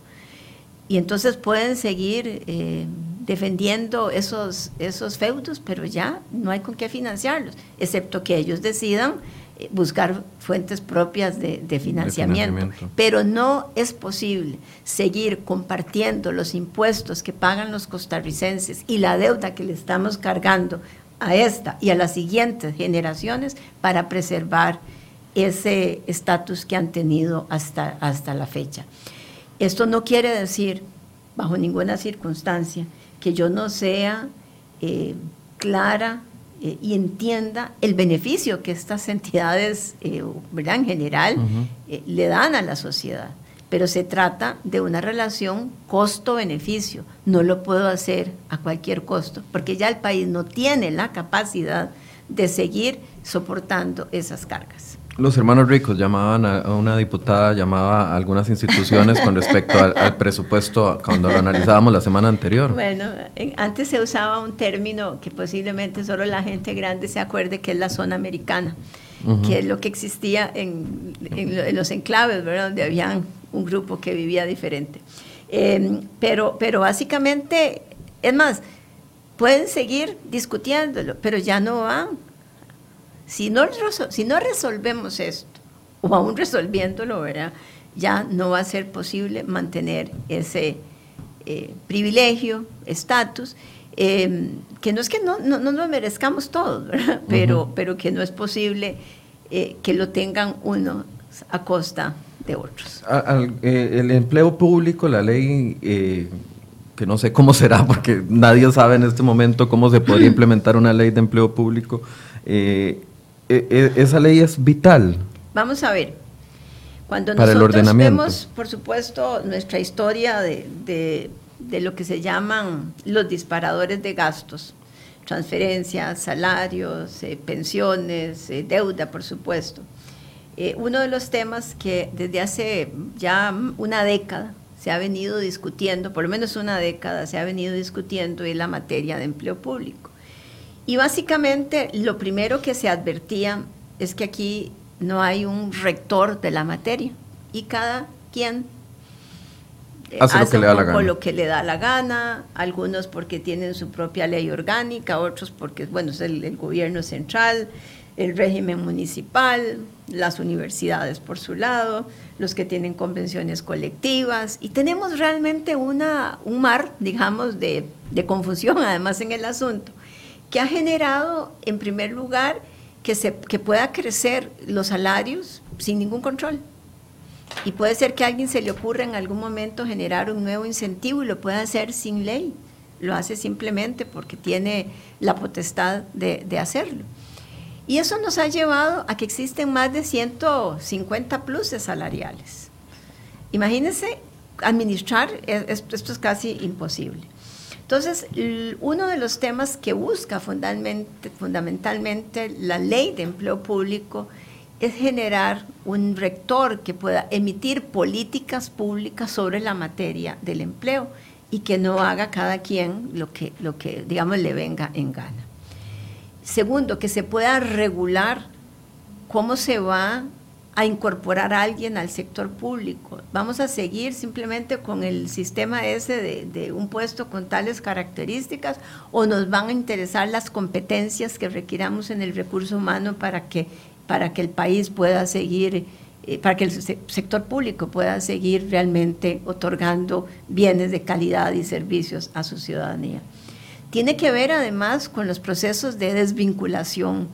Y entonces pueden seguir eh, defendiendo esos, esos feudos, pero ya no hay con qué financiarlos, excepto que ellos decidan buscar fuentes propias de, financiamiento. Pero no es posible seguir compartiendo los impuestos que pagan los costarricenses y la deuda que le estamos cargando a esta y a las siguientes generaciones para preservar ese estatus que han tenido hasta, hasta la fecha. Esto no quiere decir, bajo ninguna circunstancia, que yo no sea eh, clara eh, y entienda el beneficio que estas entidades, eh, en general, eh, le dan a la sociedad. Pero se trata de una relación costo-beneficio. No lo puedo hacer a cualquier costo, porque ya el país no tiene la capacidad de seguir soportando esas cargas. Los hermanos ricos llamaban a, una diputada, llamaba a algunas instituciones con respecto al, presupuesto cuando lo analizábamos la semana anterior. Bueno, antes se usaba un término que posiblemente solo la gente grande se acuerde que es la zona americana, que es lo que existía en, los enclaves, ¿verdad? Donde había un grupo que vivía diferente. Em, pero, pero básicamente, es más, pueden seguir discutiéndolo, pero ya no van si no, si no resolvemos esto, o aún resolviéndolo, ¿verdad? ya no va a ser posible mantener ese eh, privilegio, estatus, em, que no es que no, no, lo merezcamos todos, pero, pero que no es posible eh, que lo tengan unos a costa de otros. Eh, el empleo público, la ley que no sé cómo será, porque nadie sabe en este momento cómo se podría implementar una ley de empleo público. E, e, esa ley es vital. Vamos a ver. Cuando nosotros vemos, por supuesto, nuestra historia de, lo que se llaman los disparadores de gastos, transferencias, salarios, eh, pensiones, eh, deuda, por supuesto. Eh, uno de los temas que desde hace ya una década se ha venido discutiendo, por lo menos una década se ha venido discutiendo, es la materia de empleo público. Y básicamente lo primero que se advertía es que aquí no hay un rector de la materia y cada quien hace, lo que le da la gana. lo que le da la gana, algunos porque tienen su propia ley orgánica, otros porque, bueno, es el, gobierno central, el régimen municipal, las universidades por su lado, los que tienen convenciones colectivas, y tenemos realmente una, un mar, digamos, de, de confusión además en el asunto, que ha generado, en primer lugar, que, se, que pueda crecer los salarios sin ningún control. Y puede ser que a alguien se le ocurra en algún momento generar un nuevo incentivo y lo pueda hacer sin ley. Lo hace simplemente porque tiene la potestad de, hacerlo. Y eso nos ha llevado a que existen más de 150 pluses salariales. Imagínense administrar, esto es casi imposible. Entonces, uno de los temas que busca fundamentalmente, la ley de empleo público es generar un rector que pueda emitir políticas públicas sobre la materia del empleo y que no haga cada quien lo que, lo que digamos, le venga en gana. Segundo, que se pueda regular cómo se va a incorporar a alguien al sector público. Vamos a seguir simplemente con el sistema ese de, un puesto con tales características o nos van a interesar las competencias que requiramos en el recurso humano para que para que el país pueda seguir, eh, para que el sector público pueda seguir realmente otorgando bienes de calidad y servicios a su ciudadanía. Tiene que ver además con los procesos de desvinculación,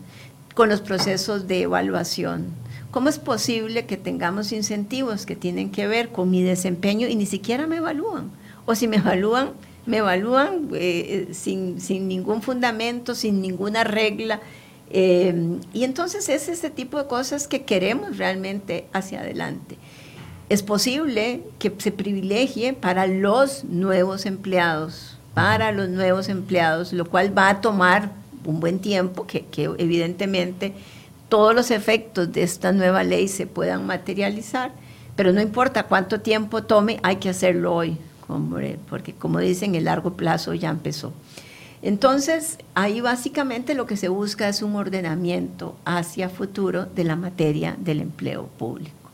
con los procesos de evaluación. ¿Cómo es posible que tengamos incentivos que tienen que ver con mi desempeño y ni siquiera me evalúan? O si me evalúan, me evalúan eh, eh, sin, sin ningún fundamento, sin ninguna regla, Em, y entonces es ese tipo de cosas que queremos realmente hacia adelante. Es posible que se privilegie para los nuevos empleados, para los nuevos empleados, lo cual va a tomar un buen tiempo, que evidentemente todos los efectos de esta nueva ley se puedan materializar, pero no importa cuánto tiempo tome, hay que hacerlo hoy, porque como dicen, el largo plazo ya empezó. Entonces, ahí básicamente lo que se busca es un ordenamiento hacia futuro de la materia del empleo público.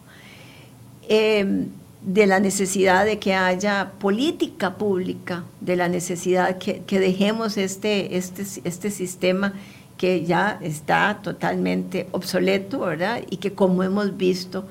Em, de la necesidad de que haya política pública, de la necesidad que, que dejemos este, este, este sistema que ya está totalmente obsoleto, ¿verdad? Y que como hemos visto,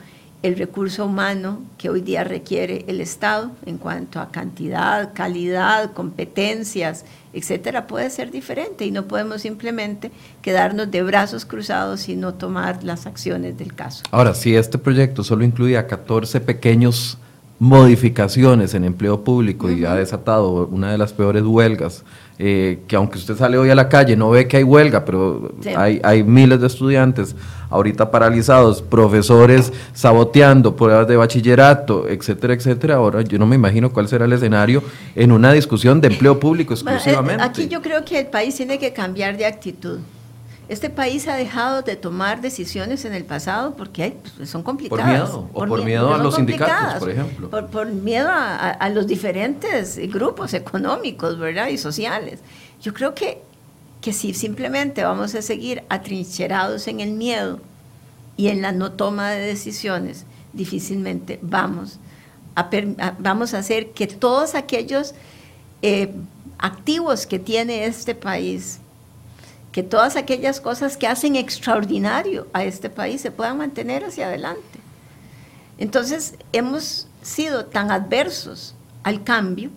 el recurso humano que hoy día requiere el Estado en cuanto a cantidad, calidad, competencias, etcétera, puede ser diferente y no podemos simplemente quedarnos de brazos cruzados y no tomar las acciones del caso. Ahora, si este proyecto solo incluía 14 pequeños modificaciones en empleo público y ha desatado una de las peores huelgas, eh, que aunque usted sale hoy a la calle no ve que hay huelga, pero hay, hay miles de estudiantes ahorita paralizados, profesores saboteando pruebas de bachillerato, etcétera, etcétera. Ahora yo no me imagino cuál será el escenario en una discusión de empleo público eh, exclusivamente. aquí yo creo que el país tiene que cambiar de actitud. Este país ha dejado de tomar decisiones en el pasado porque pues, son complicadas. Por miedo, o por, miedo a los sindicatos, por ejemplo. Por, miedo a, los diferentes grupos económicos, ¿verdad? Y sociales. Yo creo que, que si simplemente vamos a seguir atrincherados en el miedo y en la no toma de decisiones, difícilmente vamos a, vamos a hacer que todos aquellos eh, activos que tiene este país que todas aquellas cosas que hacen extraordinario a este país se puedan mantener hacia adelante. Entonces, hemos sido tan adversos al cambio,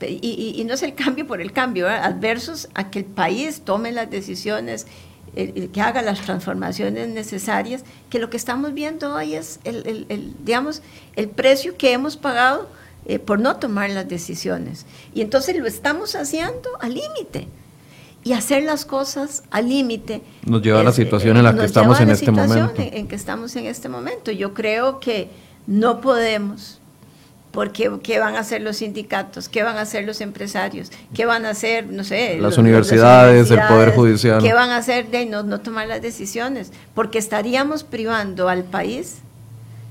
y, no es el cambio por el cambio, adversos a que el país tome las decisiones, que haga las transformaciones necesarias, que lo que estamos viendo hoy es el, digamos, el precio que hemos pagado eh, por no tomar las decisiones. Y entonces lo estamos haciendo al límite y hacer las cosas al límite. Nos lleva a la situación en la que estamos en este momento. En, que estamos en este momento. Yo creo que no podemos, porque ¿qué van a hacer los sindicatos? ¿Qué van a hacer los empresarios? ¿Qué van a hacer, no sé, las, universidades, el Poder Judicial? ¿Qué van a hacer de no, no tomar las decisiones? Porque estaríamos privando al país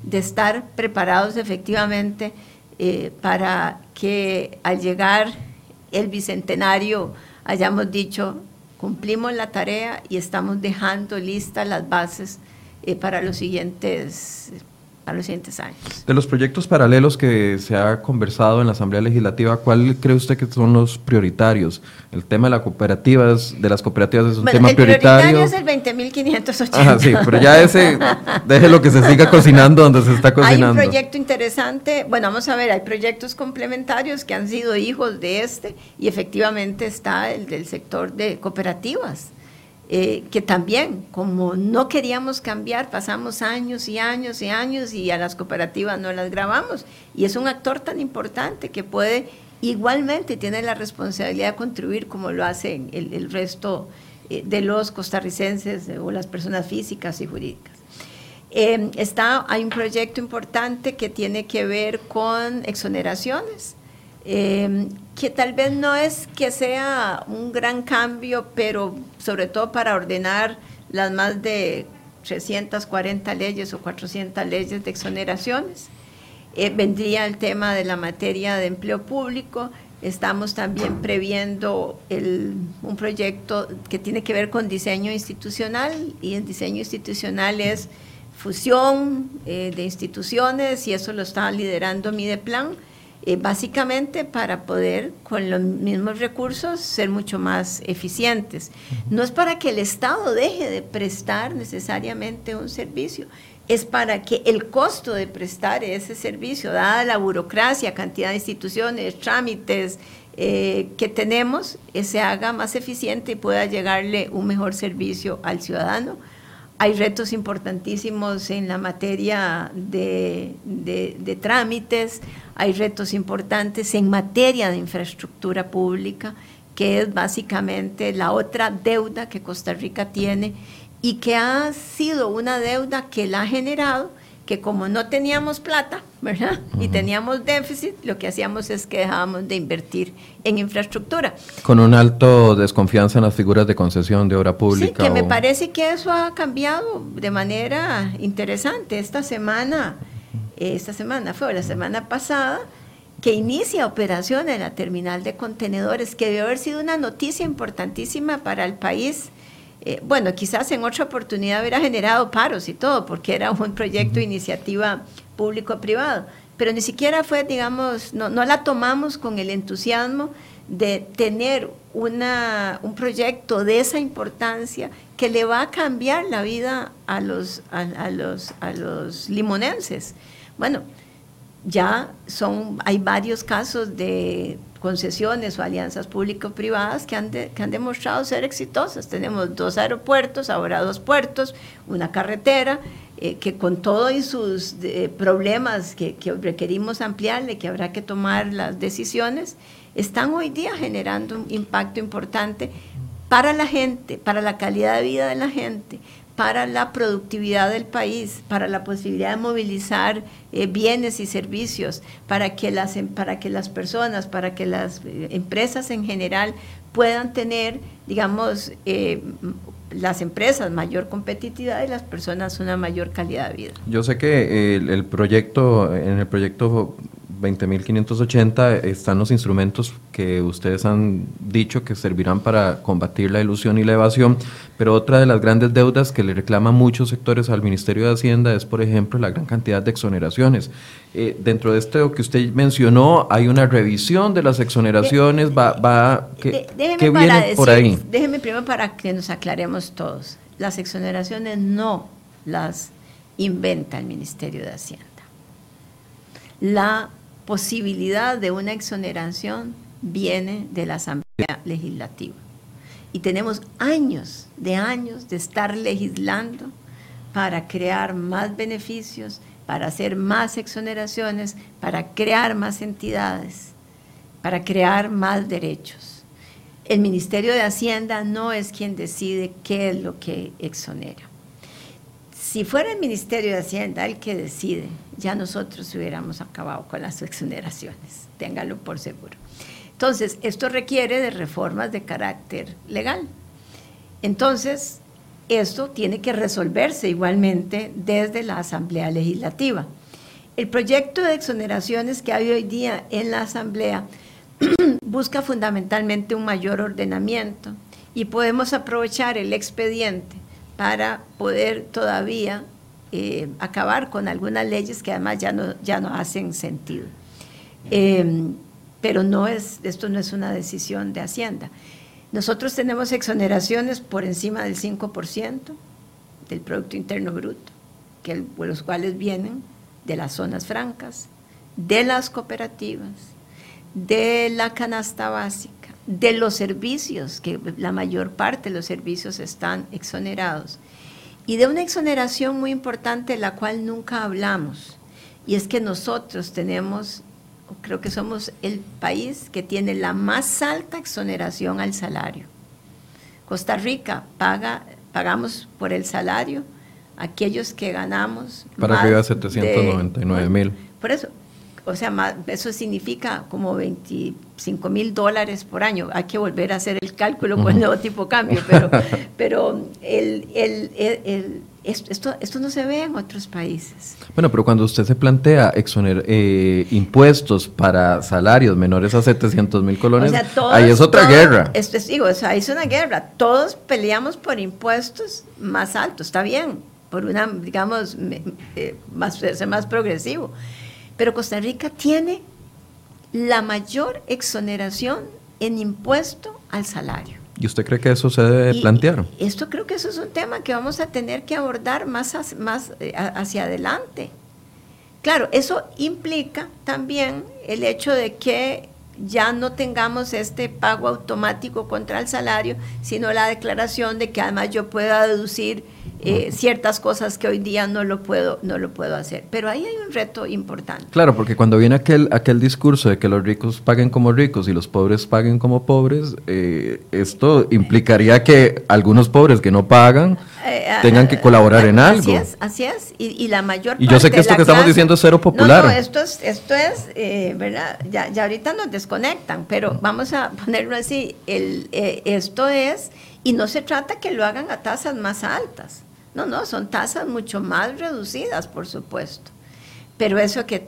de estar preparados efectivamente eh, para que al llegar el bicentenario hayamos dicho, cumplimos la tarea y estamos dejando listas las bases eh, para los siguientes para los siguientes años. De los proyectos paralelos que se ha conversado en la Asamblea Legislativa, ¿cuál cree usted que son los prioritarios? El tema de las cooperativas, de las cooperativas es un tema el prioritario. es el 20.580. Ajá, sí, pero ya ese, déjelo que se siga cocinando donde se está cocinando. Hay un proyecto interesante, bueno, vamos a ver, hay proyectos complementarios que han sido hijos de este y efectivamente está el del sector de cooperativas eh, que también, como no queríamos cambiar, pasamos años y años y años y a las cooperativas no las grabamos. Y es un actor tan importante que puede igualmente, tiene la responsabilidad de contribuir como lo hacen el, resto eh, de los costarricenses o las personas físicas y jurídicas. Eh, está, hay un proyecto importante que tiene que ver con exoneraciones eh, que tal vez no es que sea un gran cambio, pero sobre todo para ordenar las más de 340 leyes o 400 leyes de exoneraciones. Eh, vendría el tema de la materia de empleo público. Estamos también previendo un proyecto que tiene que ver con diseño institucional y el diseño institucional es fusión eh, de instituciones y eso lo está liderando Mideplan eh, básicamente para poder con los mismos recursos ser mucho más eficientes. No es para que el Estado deje de prestar necesariamente un servicio, es para que el costo de prestar ese servicio, dada la burocracia, cantidad de instituciones, trámites eh, que tenemos, eh, se haga más eficiente y pueda llegarle un mejor servicio al ciudadano. Hay retos importantísimos en la materia de, trámites, hay retos importantes en materia de infraestructura pública, que es básicamente la otra deuda que Costa Rica tiene y que ha sido una deuda que la ha generado, que como no teníamos plata, ¿verdad? Y teníamos déficit, lo que hacíamos es que dejábamos de invertir en infraestructura. Con un alto desconfianza en las figuras de concesión de obra pública. Sí, que me parece que eso ha cambiado de manera interesante. Esta semana esta semana fue la semana pasada, que inicia operación en la terminal de contenedores, que debe haber sido una noticia importantísima para el país. Eh, bueno, quizás en otra oportunidad hubiera generado paros y todo, porque era un proyecto de iniciativa público-privado, pero ni siquiera fue, digamos, no, no la tomamos con el entusiasmo de tener una, un proyecto de esa importancia que le va a cambiar la vida a los, a los, a los limonenses. Bueno, ya son, hay varios casos de concesiones o alianzas público-privadas que han, que han demostrado ser exitosas. Tenemos dos aeropuertos, ahora dos puertos, una carretera, eh, que con todos sus eh, problemas que, que, requerimos ampliarle, que habrá que tomar las decisiones, están hoy día generando un impacto importante para la gente, para la calidad de vida de la gente, para la productividad del país, para la posibilidad de movilizar eh, bienes y servicios, para que, las, em, para que las personas, para que las eh, empresas en general puedan tener, digamos, eh, las empresas mayor competitividad y las personas una mayor calidad de vida. Yo sé que el, el proyecto, en el proyecto 20.580 están los instrumentos que ustedes han dicho que servirán para combatir la ilusión y la evasión, pero otra de las grandes deudas que le reclaman muchos sectores al Ministerio de Hacienda es, por ejemplo, la gran cantidad de exoneraciones. Eh, dentro de esto que usted mencionó, hay una revisión de las exoneraciones, va, va ¿qué, viene por ahí? Déjeme primero para que nos aclaremos todos. Las exoneraciones no las inventa el Ministerio de Hacienda. La posibilidad de una exoneración viene de la Asamblea Legislativa. Y tenemos años de años de estar legislando para crear más beneficios, para hacer más exoneraciones, para crear más entidades, para crear más derechos. El Ministerio de Hacienda no es quien decide qué es lo que exonera. Si fuera el Ministerio de Hacienda el que decide, ya nosotros hubiéramos acabado con las exoneraciones, téngalo por seguro. Entonces, esto requiere de reformas de carácter legal. Entonces, esto tiene que resolverse igualmente desde la Asamblea Legislativa. El proyecto de exoneraciones que hay hoy día en la Asamblea busca fundamentalmente un mayor ordenamiento y podemos aprovechar el expediente para poder todavía eh, acabar con algunas leyes que además ya no, ya no hacen sentido. Em, pero no es, esto no es una decisión de Hacienda. Nosotros tenemos exoneraciones por encima del 5% del Producto Interno Bruto, que, los cuales vienen de las zonas francas, de las cooperativas, de la canasta básica, de los servicios, que la mayor parte de los servicios están exonerados, y de una exoneración muy importante, la cual nunca hablamos, y es que nosotros tenemos, creo que somos el país que tiene la más alta exoneración al salario. Costa Rica paga, pagamos por el salario aquellos que ganamos. Para arriba 799 mil. Por eso, o sea, eso significa como 25 mil dólares por año. Hay que volver a hacer el cálculo con el nuevo tipo de cambio, pero, pero el, el, esto, esto no se ve en otros países. Bueno, pero cuando usted se plantea exoner, eh, impuestos para salarios menores a 700 mil colones, ahí es otra guerra. Es, digo, o sea, es una guerra. Todos peleamos por impuestos más altos, está bien, por una, digamos, eh, más, ser más progresivo pero Costa Rica tiene la mayor exoneración en impuesto al salario. ¿Y usted cree que eso se debe plantear? Esto creo que eso es un tema que vamos a tener que abordar más, más eh, hacia adelante. Claro, eso implica también el hecho de que ya no tengamos este pago automático contra el salario, sino la declaración de que además yo pueda deducir eh, ciertas cosas que hoy día no lo puedo no lo puedo hacer. Pero ahí hay un reto importante. Claro, porque cuando viene aquel aquel discurso de que los ricos paguen como ricos y los pobres paguen como pobres, eh, esto implicaría que algunos pobres que no pagan eh, tengan que colaborar en algo. Así es, así es. Y, la mayor Y yo sé que esto que estamos diciendo es cero popular. No, no esto es, esto es ¿verdad? Ya, ya ahorita nos desconectan, pero vamos a ponerlo así. El, esto es, y no se trata que lo hagan a tasas más altas. No, no, son tasas mucho más reducidas, por supuesto. Pero eso que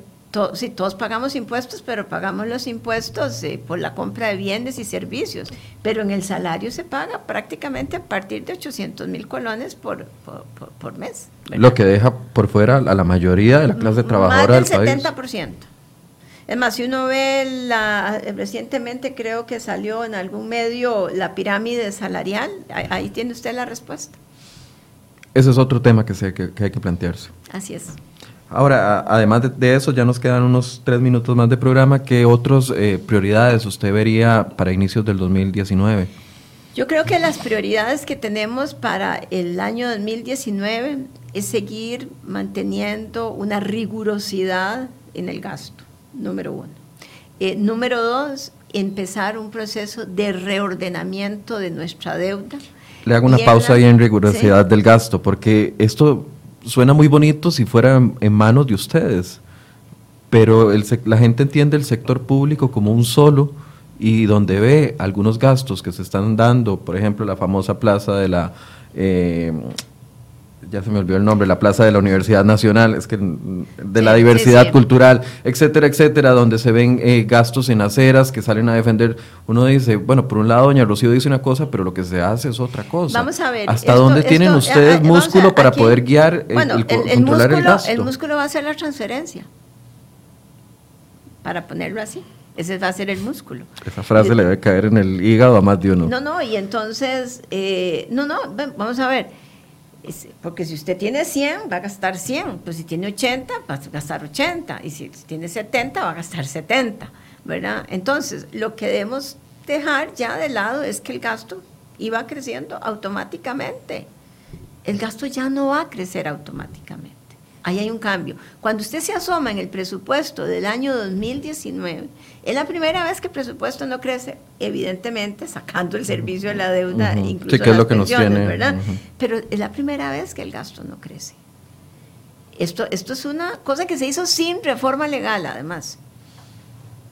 si todos pagamos impuestos, pero pagamos los impuestos eh, por la compra de bienes y servicios, pero en el salario se paga prácticamente a partir de 800 mil colones por, por, mes. Lo que deja por fuera a la mayoría de la clase trabajadora del, del 70%. Es más, si uno ve la, recientemente creo que salió en algún medio la pirámide salarial, ahí tiene usted la respuesta. Ese es otro tema que, se, que, hay que plantearse. Así es. Ahora, además de, eso, ya nos quedan unos tres minutos más de programa. ¿Qué otras eh, prioridades usted vería para inicios del 2019? Yo creo que las prioridades que tenemos para el año 2019 es seguir manteniendo una rigurosidad en el gasto, número uno. Eh, número dos, empezar un proceso de reordenamiento de nuestra deuda. Le hago una pausa ahí en rigurosidad del gasto, porque esto suena muy bonito si fuera en, manos de ustedes, pero el, la gente entiende el sector público como un solo y donde ve algunos gastos que se están dando, por ejemplo, la famosa plaza de la... Eh, ya se me olvidó el nombre, la plaza de la Universidad Nacional, es que de la diversidad cultural, etcétera, etcétera, donde se ven eh, gastos en aceras que salen a defender. Uno dice, bueno, por un lado, doña Rocío dice una cosa, pero lo que se hace es otra cosa. Vamos a ver. ¿Hasta dónde tienen ustedes músculo para poder guiar, el, bueno, el, controlar músculo, el gasto? El músculo va a ser la transferencia, para ponerlo así. Ese va a ser el músculo. Esa frase le debe caer en el hígado a más de uno. No, no, y entonces, eh, no, no, vamos a ver porque si usted tiene 100, va a gastar 100. Pues si tiene 80, va a gastar 80. Y si tiene 70, va a gastar 70. ¿verdad? Entonces, lo que debemos dejar ya de lado es que el gasto iba creciendo automáticamente. El gasto ya no va a crecer automáticamente. Ahí hay un cambio. Cuando usted se asoma en el presupuesto del año 2019, es la primera vez que el presupuesto no crece, evidentemente sacando el servicio de la deuda, incluso sí, que es lo que nos tiene, ¿verdad? Pero es la primera vez que el gasto no crece. Esto, esto es una cosa que se hizo sin reforma legal, además.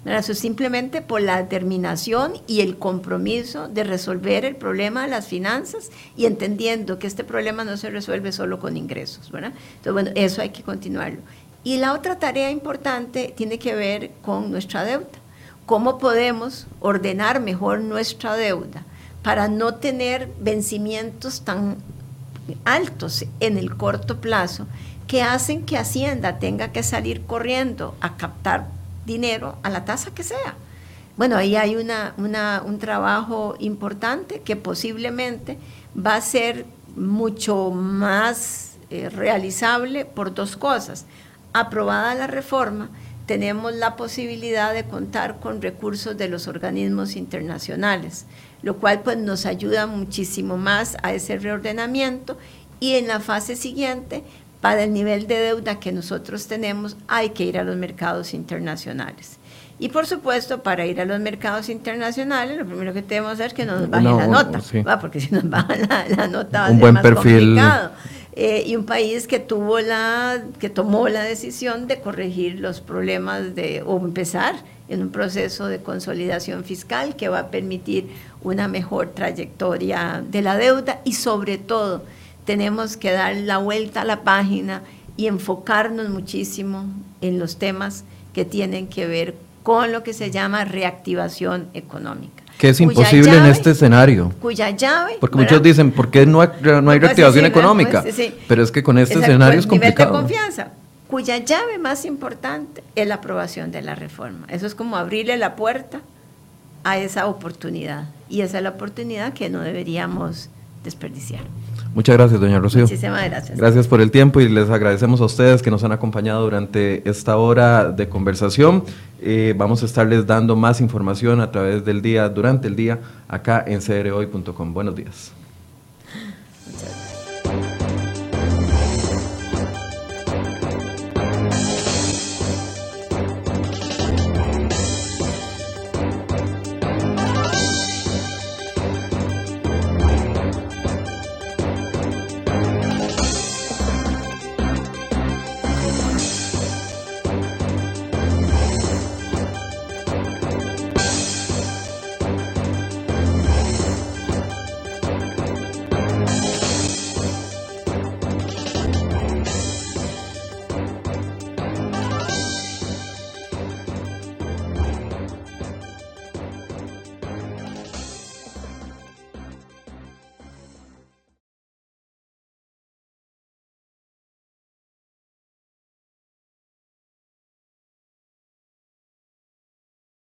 Eso simplemente por la determinación y el compromiso de resolver el problema de las finanzas y entendiendo que este problema no se resuelve solo con ingresos, ¿verdad? Entonces, bueno, eso hay que continuarlo. Y la otra tarea importante tiene que ver con nuestra deuda. ¿Cómo podemos ordenar mejor nuestra deuda para no tener vencimientos tan altos en el corto plazo que hacen que Hacienda tenga que salir corriendo a captar dinero a la tasa que sea. Bueno, ahí hay una, un trabajo importante que posiblemente va a ser mucho más eh, realizable por dos cosas. Aprobada la reforma, tenemos la posibilidad de contar con recursos de los organismos internacionales, lo cual pues nos ayuda muchísimo más a ese reordenamiento y en la fase siguiente, para el nivel de deuda que nosotros tenemos, hay que ir a los mercados internacionales. Y por supuesto, para ir a los mercados internacionales, lo primero que tenemos que hacer es que nos bajen la nota, porque si nos bajan la, nota va a ser buen más perfil. complicado. Eh, y un país que tuvo la, que tomó la decisión de corregir los problemas de, o empezar en un proceso de consolidación fiscal que va a permitir una mejor trayectoria de la deuda y sobre todo tenemos que dar la vuelta a la página y enfocarnos muchísimo en los temas que tienen que ver con lo que se llama reactivación económica. Que es imposible en este escenario. Cuya llave. Porque muchos dicen, ¿por qué no hay, no hay pues reactivación económica? Pues Pero es que con este escenario es complicado. Nivel de confianza. Cuya llave más importante es la aprobación de la reforma. Eso es como abrirle la puerta a esa oportunidad. Y esa es la oportunidad que no deberíamos desperdiciar. Muchas gracias, doña Rocío. Muchísimas gracias. Gracias por el tiempo y les agradecemos a ustedes que nos han acompañado durante esta hora de conversación. Eh, vamos a estarles dando más información a través del día, durante el día, acá en crhoy.com. Buenos días.